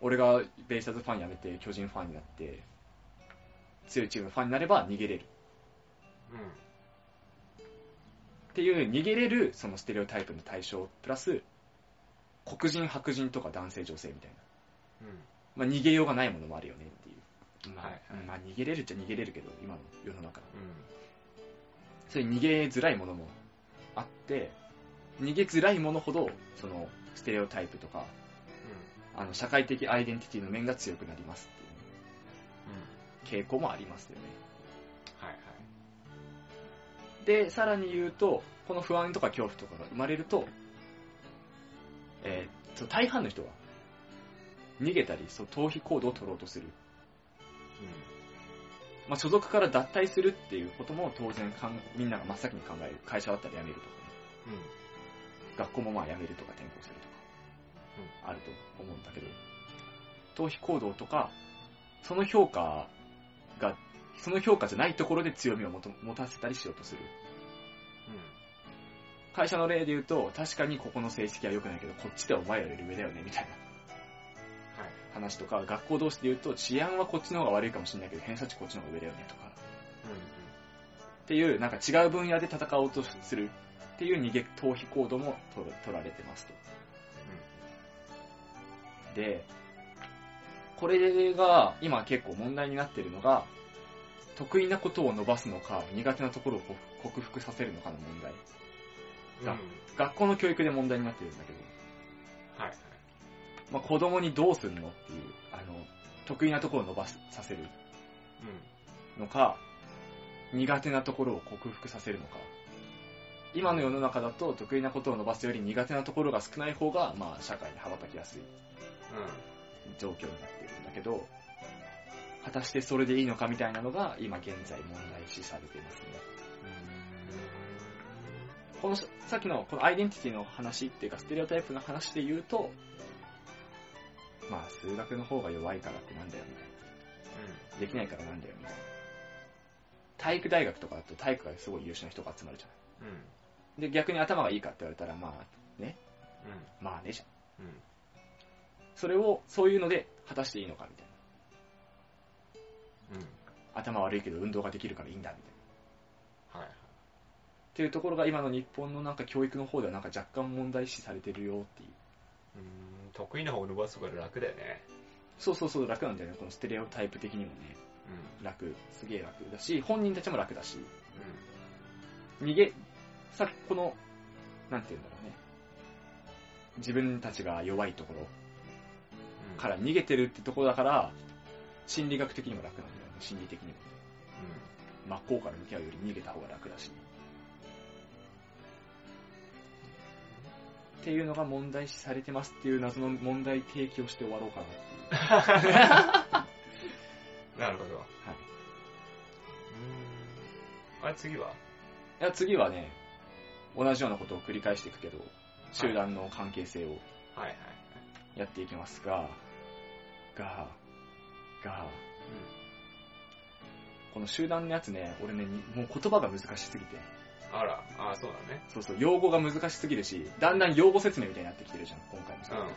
俺がベイスターズファンやめて巨人ファンになって、強いチームのファンになれば逃げれる。うん。っていう逃げれるそのステレオタイプの対象、プラス、黒人、白人とか男性、女性みたいな。まあ逃げようがないものもあるよねっていう。まあ、はいはいまあ逃げれるっちゃ逃げれるけど、今の世の中。うん。そういう逃げづらいものもあって、逃げづらいものほど、その、ステレオタイプとか、あの、社会的アイデンティティの面が強くなりますっていうね、傾向もありますよね。はいはい。で、さらに言うと、この不安とか恐怖とかが生まれると、えーそう大半の人は、逃げたり、そう、逃避行動を取ろうとする。まあ、所属から脱退するっていうことも当然かんみんなが真っ先に考える。会社だったら辞めるとかね。学校もまあ辞めるとか転校するあると思うんだけど、逃避行動とか、その評価が、その評価じゃないところで強みを持たせたりしようとする。会社の例で言うと、確かにここの成績は良くないけど、こっちではお前らより上だよね、みたいなはい。話とか、学校同士で言うと、治安はこっちの方が悪いかもしれないけど、偏差値こっちの方が上だよね、とか。っていう、なんか違う分野で戦おうとするっていう逃げ、逃避行動も取られてますと。で、これが今結構問題になってるのが、得意なことを伸ばすのか、苦手なところを克服させるのかの問題。うん。がうん。学校の教育で問題になってるんだけど、はい。まあ、子供にどうすんのっていう、あの、得意なところを伸ばさせるうのか、苦手なところを克服させるのか。今の世の中だと得意なことを伸ばすより苦手なところが少ない方が、まあ、社会に羽ばたきやすいん。うん。状況になっているんだけど、果たしてそれでいいのかみたいなのが今現在問題視されていますね。このささっきのこのアイデンティティの話っていうかステレオタイプの話で言うと、まあ数学の方が弱いからってなんだよみたいな。できないからなんだよみたいな。体育大学とかだと体育がすごい優秀な人が集まるじゃうん。うん。ない。で、逆に頭がいいかって言われたら、まあね、まあねじゃん。うん。うん。それを、そういうので果たしていいのかみたいな。うん。頭悪いけど運動ができるからいいんだみたいな。はい。っていうところが今の日本のなんか教育の方ではなんか若干問題視されてるよっていう。うん。得意な方を伸ばす方が楽だよね。そうそうそう楽なんだよね。このステレオタイプ的にもね。うん。楽。すげえ楽だし、本人たちも楽だし、う逃げ、さこの、なんて言うんだろうね。自分たちが弱いところん。から逃げてるってところだから、心理学的にも楽なんだよね。心理的にも。真っ向から向き合うより逃げた方が楽だし。っていうのが問題視されてますっていう謎の問題提起をして終わろうかなっていう。うん。なるほど。はい。うん。あれ次は？いや、次はね、同じようなことを繰り返していくけど、集団の関係性をはいはい。やっていきますが、が、が、この集団のやつね、俺ね、にもう言葉が難しすぎて、あら、あそうだね。そうそう、用語が難しすぎるし、だんだん用語説明みたいになってきてるじゃん、今回もそうだけど。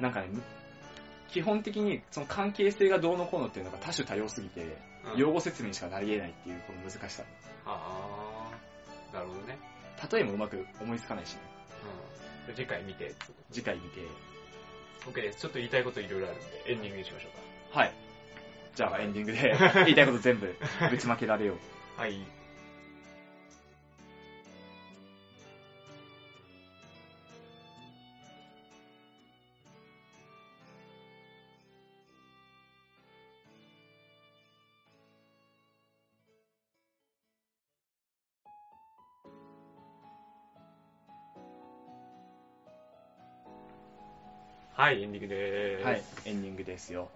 なんかね、む基本的にその関係性がどうのこうのっていうのが多種多様すぎて、うん。用語説明にしかなり得ないっていうこの難しさ。ああ、なるほどね。例えもうまく思いつかないしね。うん。次回見て。次回見て。OK です。ちょっと言いたいこといろいろあるんで、エンディングにしましょうはい。じゃあエンディングで 言いたいこと全部ぶちまけられよう。か。はい。はい、エンディングでーす。はい。エンディングですよ。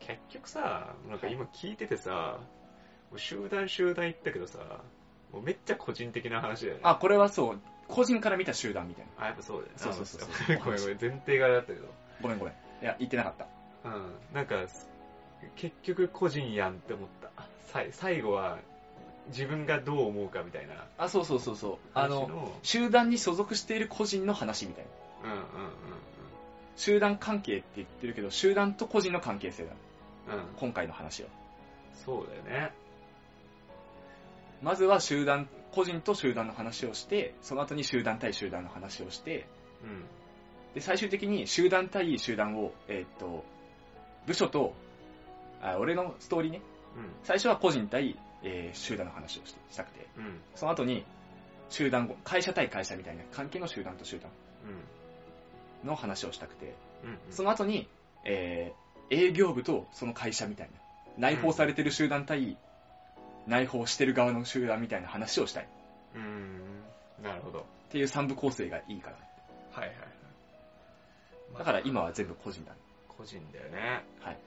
結局さ、なんか今聞いててさ、もう集団集団言ったけどさ、もうめっちゃ個人的な話だよね。あ、これはそう、個人から見た集団みたいな。あ、やっぱそうだよね。そうそうそうそうあごめんごめん、前提があったけど。ごめんごめん。いや、言ってなかった。うん。なんか、結局個人やんって思った。さい最後は、自分がどう思うかみたいなあ、そうそうそうそう。あ話の、の、集団に所属している個人の話みたいな。うんうん集団関係って言ってるけど、集団と個人の関係性だ。うんうん。うん。今回の話は。そうだよね。まずは集団、個人と集団の話をして、その後に集団対集団の話をして、うん。で、最終的に集団対集団を、えーっと、部署と、あ俺のストーリーね。最初は個人対、えー集団の話をしてしたくて、うん。うん。その後に、集団後、会社対会社みたいな関係の集団と集団の話をしたくて、うん。うん。その後に、えー営業部とその会社みたいな、内包されてる集団対、内包してる側の集団みたいな話をしたい。っうん。なるほど。ていう三部構成がいいから。はいはいはい。だから今は全部個人だ。個人だよね。はい。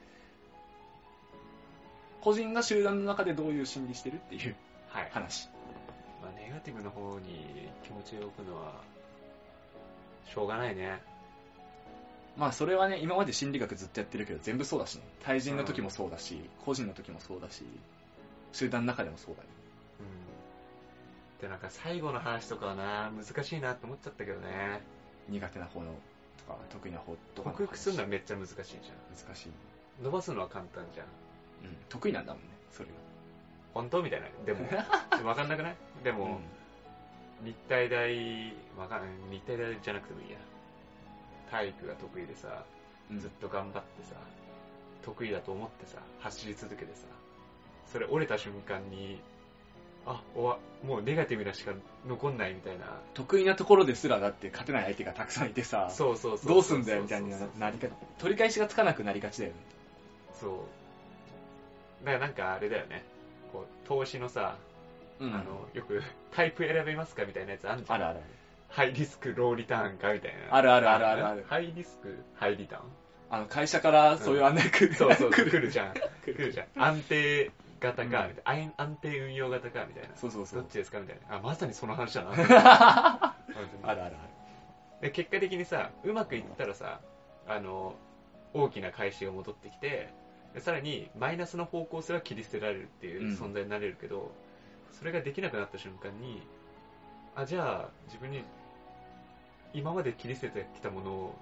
個人が集団の中でどういう心理してるっていうはい。話。まあ、ネガティブの方に気持ちを置くのは、しょうがないね。まあそれはね、今まで心理学ずっとやってるけど全部そうだしね。対人の時もそうだし、個人の時もそうだし、集団の中でもそうだよ。うん。で、なんか最後の話とかはな、難しいなって思っちゃったけどね。苦手な方のとか、得意な方とかの話。克服するのはめっちゃ難しいじ難しい。ゃん。伸ばすのは簡単じゃん。うん。得意なんだもんね、それが。本当みたいな。でも、わかんなくない？でも、日体大、わかんない。日体大じゃなくてもいいや。体育が得意でさ、うん、ずっと頑張ってさ、得意だと思ってさ、走り続けてさ、それ折れた瞬間に、あ、おわ、もうネガティブなしか残んないみたいな。得意なところですらだって勝てない相手がたくさんいてさ、そうそうそう。どうすんだよみたいになりか、取り返しがつかなくなりがちだよね。そう。だからなんかあれだよね。こう、投資のさ、うんあの、よくタイプ選べますかみたいなやつあんじゃん。あるある。ハイリスク、ローリターンかみたいな。あるあるあるあるあるハイリスク、ハイリターン？あの、会社からそういう案内来る。そうそう、来る。じゃん。来るじゃん。安定型か、みたいな。安安定運用型か、みたいな。そうそうそうどっ。ちですかみたいな。あ、まさにその話だな。あ あるあるある。で結果的にさ、うまくいったらさ、あの、大きな返しが戻ってきて、でさらにマイナスの方向すら切り捨てられるっていう存在になれるけど、それができなくなった瞬間に、あ、じゃあ自分に今まで切り捨ててきたものを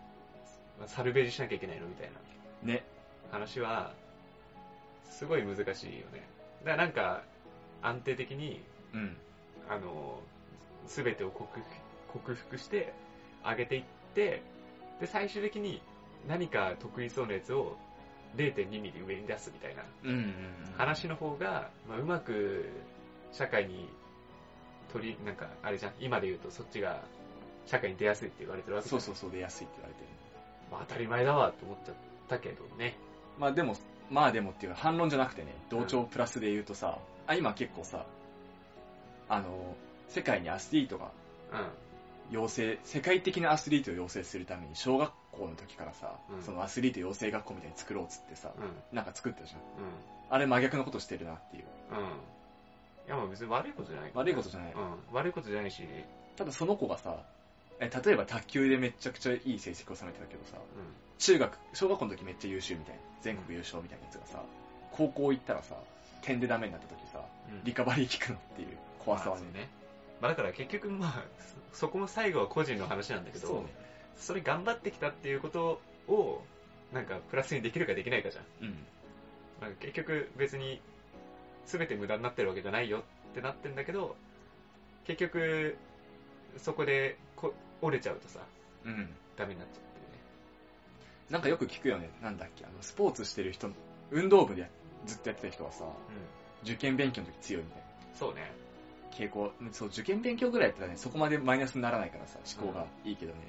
サルベージしなきゃいけないのみたいなね。話は、すごい難しいよね。だからなんか、安定的に、うん。あの、すべてを克服克服して、上げていって、で、最終的に何か得意そうなやつを0.2ミリ上に出すみたいな。話の方が、まあ、うまく社会に取り、なんか、あれじゃん、今で言うとそっちが社会に出やすいって言われてるわけそうそうそう、出やすいって言われてる。まあ、当たり前だわと思っちゃったけどね。まあでも、まあでもっていうか反論じゃなくてね、同調プラスで言うとさ、あ、今結構さ、あの、世界にアスリートがうん。養成、世界的なアスリートを養成するために、小学校の時からさ、うんそのアスリート養成学校みたいに作ろうっつってさ、うん。なんか作ったじゃん。うん。あれ真逆のことしてるなっていう。うん。いや、まあ別に悪いことじゃない悪いことじゃない。うん。悪いことじゃないし、ただその子がさ、え、例えば卓球でめちゃくちゃいい成績を収めてたけどさ、う中学、小学校の時めっちゃ優秀みたいな、全国優勝みたいなやつがさ、高校行ったらさ、点でダメになった時さ、ん。リカバリー効くのっていう怖さはね。まあね。まあだから結局まあ、そそこも最後は個人の話なんだけど、ね。それ頑張ってきたっていうことを、なんかプラスにできるかできないかじゃん。うん。なんか結局別に全て無駄になってるわけじゃないよってなってんだけど、結局そこでこ折れちゃうとさ、うん。ダメになっちゃってるね。なんかよく聞くよね。なんだっけ、あの、スポーツしてる人、運動部でやずっとやってた人はさ、受験勉強の時強いみたいな。そうね。傾向、そう、受験勉強ぐらいやったらね、そこまでマイナスにならないからさ、思考がいいけどね、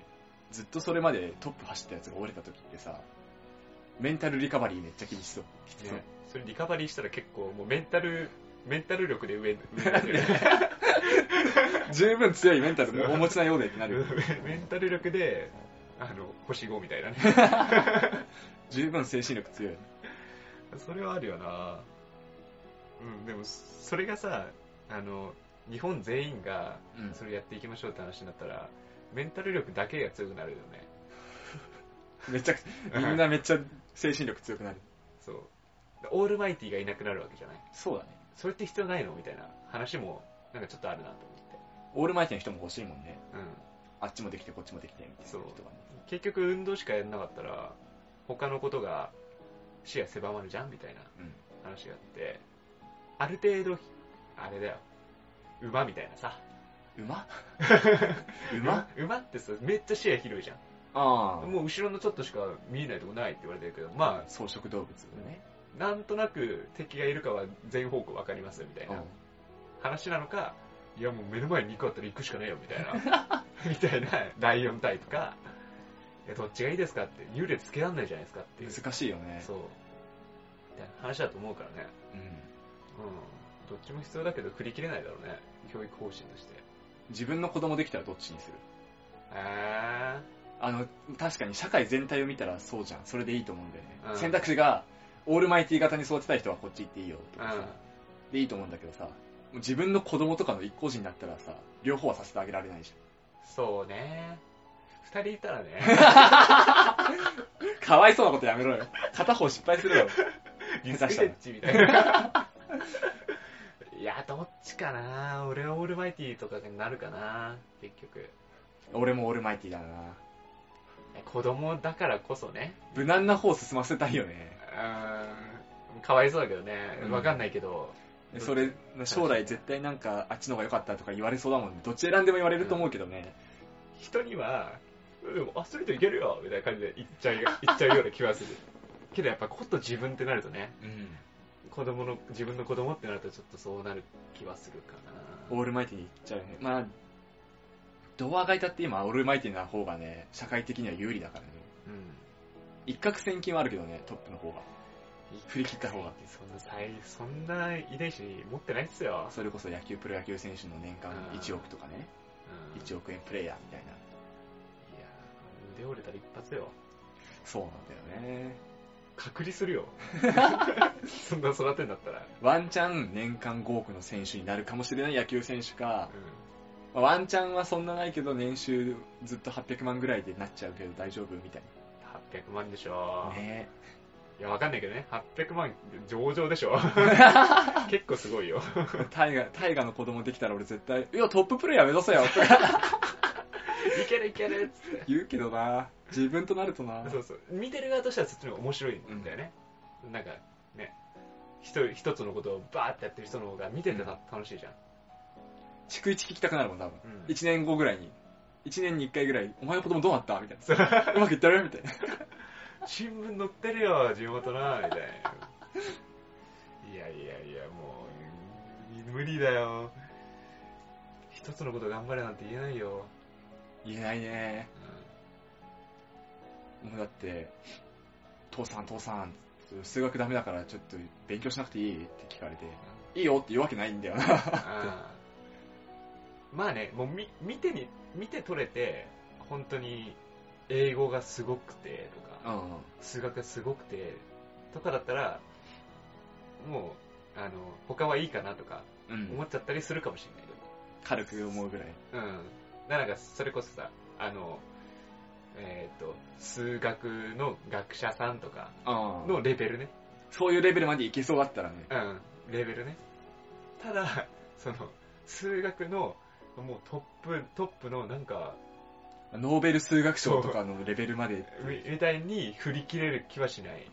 ずっとそれまでトップ走ったやつが折れた時ってさ、メンタルリカバリーめっちゃ厳しそう。きつそう。ねそれリカバリーしたら結構もうメンタル、メンタル力で上、上 に十分強いメンタルお持ちなようでってなる。メンタル力で、あの、星5みたいなね。十分精神力強い。それはあるよなうん、でも、それがさ、あの、日本全員が、うんそれやっていきましょうって話になったら、メンタル力だけが強くなるよね。めちゃくちゃ、みんなめっちゃ精神力強くなる。そう。オールマイティがいなくなるわけじゃない。そうだね。それって必要ないの？みたいな話も、なんかちょっとあるなと思オールマイティな人も欲しいもんね。って。うん。あっちもできてこっちもできてみたいな人がね。結局運動しかやんなかったら、他のことが視野狭まるじゃんみたいなうん。話があって、ある程度、あれだよ。馬みたいなさ。馬？馬？馬ってさ、めっちゃ視野広いじゃん。ああ。もう後ろのちょっとしか見えないとこないって言われてるけど、ま草食動物ね。あ、なんとなく敵がいるかは全方向わかりますみたいな話なのか、いやもう目の前に肉あったら行くしかねえよみたいな、みたいなライオンタイプか、いやどっちがいいですかって、優劣つけらんないじゃないですかっていう。難しいよね。そう。みたいな話だと思うからね。うん。うん。どっちも必要だけど振り切れないだろうね。教育方針として。自分の子供できたらどっちにする？へあの、確かに社会全体を見たらそうじゃん。それでいいと思うんだよね。うん選択肢がオールマイティ型に育てたい人はこっち行っていいよとかさ、うん。でいいと思うんだけどさ、自分の子供とかの一個人だったらさ、両方はさせてあげられないじそうね。二人いたらね。ゃん。かわいそうなことやめろよ。片方失敗するだろ。リスクヘッジみたいな。いや、どっちかな俺はオールマイティとかになるかな結局。俺もオールマイティだな。子供だからこそね。無難な方進ませたいよね。うーん。かわいそうだけどねう。んわかんないけど。それ、将来絶対なんか、あっちの方が良かったとか言われそうだもんね。どっち選んでも言われると思うけどね。人には、でもアスリートいけるよみたいな感じで言っちゃう、言っちゃうような気はする。けどやっぱこと自分ってなるとね、うん。子供の、自分の子供ってなるとちょっとそうなる気はするかな。オールマイティに行っちゃうよね。まあ、ドアがいたって今、オールマイティな方がね、社会的には有利だからね。うん。一攫千金はあるけどね、トップの方が。振り切った方が。そんな才、そんな遺伝子持ってないっすよ。それこそ野球、プロ野球選手の年間うん1億とかね、うん1億円プレイヤーみたいな。いや腕折れたら一発よ。そうなんだよね。隔離するよ。そんな育てんだったら。ワンチャン年間5億の選手になるかもしれない野球選手か、まあワンチャンはそんなないけど年収ずっと800万ぐらいでなっちゃうけど大丈夫みたい800万でしょな。。ねいや、わかんないけどね。800万上々でしょ。結構すごいよ。タイガ、タイガの子供できたら俺絶対、いや、トッププレイヤー目指せよ いけるいけるっつって。言うけどな。自分となるとな。そうそう。見てる側としてはそっちの方が面白いんだよね。なんか、ね。一人一つのことをバーってやってる人の方が見ててた楽しいじゃん。逐一聞きたくなるもん、多分。うん1年後ぐらいに。1年に1回ぐらい、お前の子供どうなった？みたいな。うまくいってる？みたいな。新聞載ってるよ、地元な、みたいな。いやいやいや、もう、無理だよ。一つのこと頑張れなんて言えないよ。言えないね。うもうだって、父さん父さん、数学ダメだからちょっと勉強しなくていいって聞かれて、いいよって言うわけないんだよな。んまあね、もう見見てみ、見て取れて、本当に英語がすごくてとか、うん。数学がすごくてとかだったら、もう、あの、他はいいかなとかうん思。っちゃったりするかもしれないけど。軽く思うぐらい。うん。だからなんか、それこそさ、あの、えっ、と、数学の学者さんとかあのレベルね。そういうレベルまでいけそうだったらね。うん、レベルね。ただ、その、数学の、もうトップ、トップのなんか、ノーベル数学賞とかのレベルまで。みみたいに振り切れる気はしない。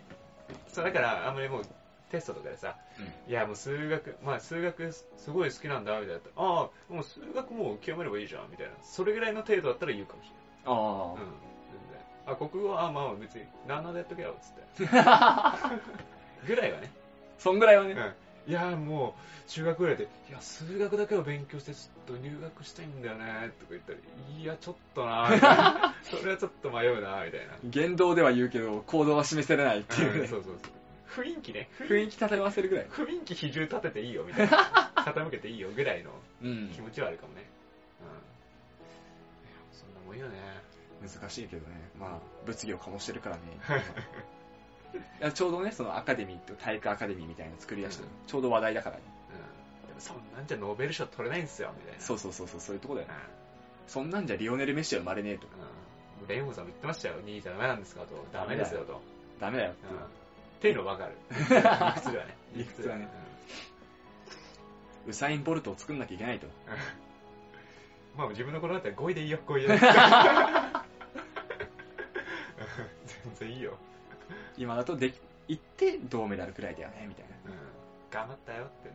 そう、だから、あんまりもう、テストとかでさ、いや、もう数学、まあ数学すごい好きなんだ、みたいな。ああ、もう数学もう極めればいいじゃん、みたいな。それぐらいの程度だったら言うかもしれない。ああ。うん、全然。あ、国語？は、あ、まあ別に、7でやっとけよ、つって。ぐらいはね。そんぐらいはね。うん。いや、もう、中学ぐらいで、いや、数学だけを勉強して、ちょっと入学したいんだよね、とか言ったら、いや、ちょっとな、みたいな。それはちょっと迷うな、みたいな。言動では言うけど、行動は示せれないっていううんね。そうそうそう。雰囲気ね。雰囲気漂わせるぐらい。雰囲気比重立てていいよ、みたいな。傾けていいよ、ぐらいのうん気持ちはあるかもね。うん。いやそんなもんいいよね。難しいけどね。まあ、物議を醸してるからね。いやちょうどね、そのアカデミーって体育アカデミーみたいなの作り出したの、ちょうど話題だからね。うん。でもそんなんじゃノーベル賞取れないんですよ、みたいな。そうそうそうそう、そういうとこだようん。ね。そんなんじゃリオネル・メッシは生まれねえと。うん。レンホさんも言ってましたよ。2位じゃダメなんですかと。ダメですよと。ダメだよっていう。うん。っていうの分かる。理屈ではね。理屈はねうん。ウサイン・ボルトを作んなきゃいけないと。まあ自分の頃だったら5位でいいよ、5位で。全然いいよ。今だとでき、行って銅メダルくらいだよね、みたいな。うん。頑張ったよって。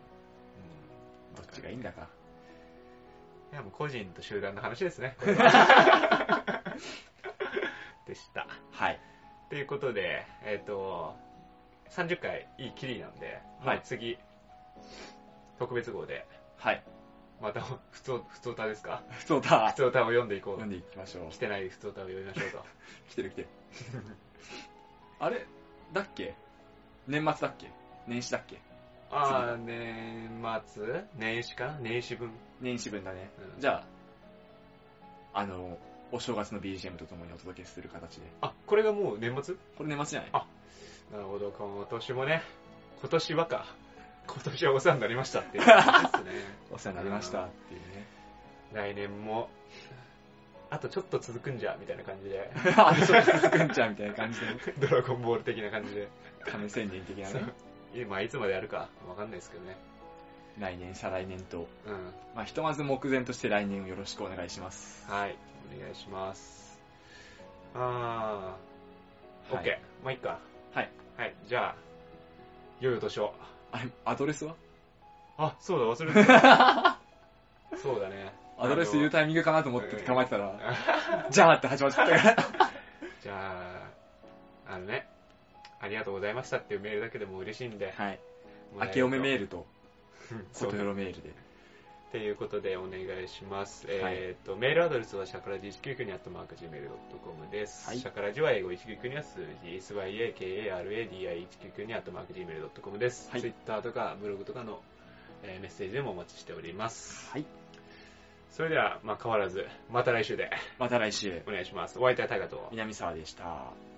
どっちがいいんだか。いやもう個人と集団の話ですね。これは でした。はい。ということで、えっ、と、30回いいキリなんで、はいもう次、特別号で、はい。また、普通、普通歌ですか？ふつおた普通歌を読んでいこう読んでいきましょう来。てない普通歌を読みましょうと。来てる来てる。あれだっけ？年末だっけ？年始だっけ？あー、年末？年始か？な年始分。年始分だね。うんじゃあ、あの、お正月の BGM とともにお届けする形で。あ、これがもう年末？これ年末じゃない？あなるほど、今年もね、今年はか。今年はお世話になりましたっていう感じですね。お世話になりましたっていうね。来年も、あとちょっと続くんじゃ、みたいな感じで。あ、そう続くんちゃんみたいな感じで、ドラゴンボール的な感じで。亀仙人的なね。いまあ、いつまでやるかわかんないですけどね。来年、再来年と。うん。まあ、ひとまず目前として来年をよろしくお願いします。はい。お願いします。あー、はい OK。まあ、いいか。はい。はい。じゃあ、良いお年を。あれ、アドレスは？あ、そうだ、忘れてた。そうだね。アドレス言うタイミングかなと思ってうん構えてたら、じゃあって始まっちゃったから。じゃあ、あのね、ありがとうございましたっていうメールだけでも嬉しいんで、はい。明けおめメールと、そうことよろメールで。っていうことでお願いします。はいえっ、と、メールアドレスはシャカラジ199にあったマーク Gmail.com です。はいシャカラジは英語199には数字、SYAKARADI199 にあったマーク Gmail.com です。はいツイッターとかブログとかの、えーメッセージでもお待ちしております。はい。それでは、まあ変わらず、また来週でまた来週、お願いします。お相手はタイガと。南沢でした。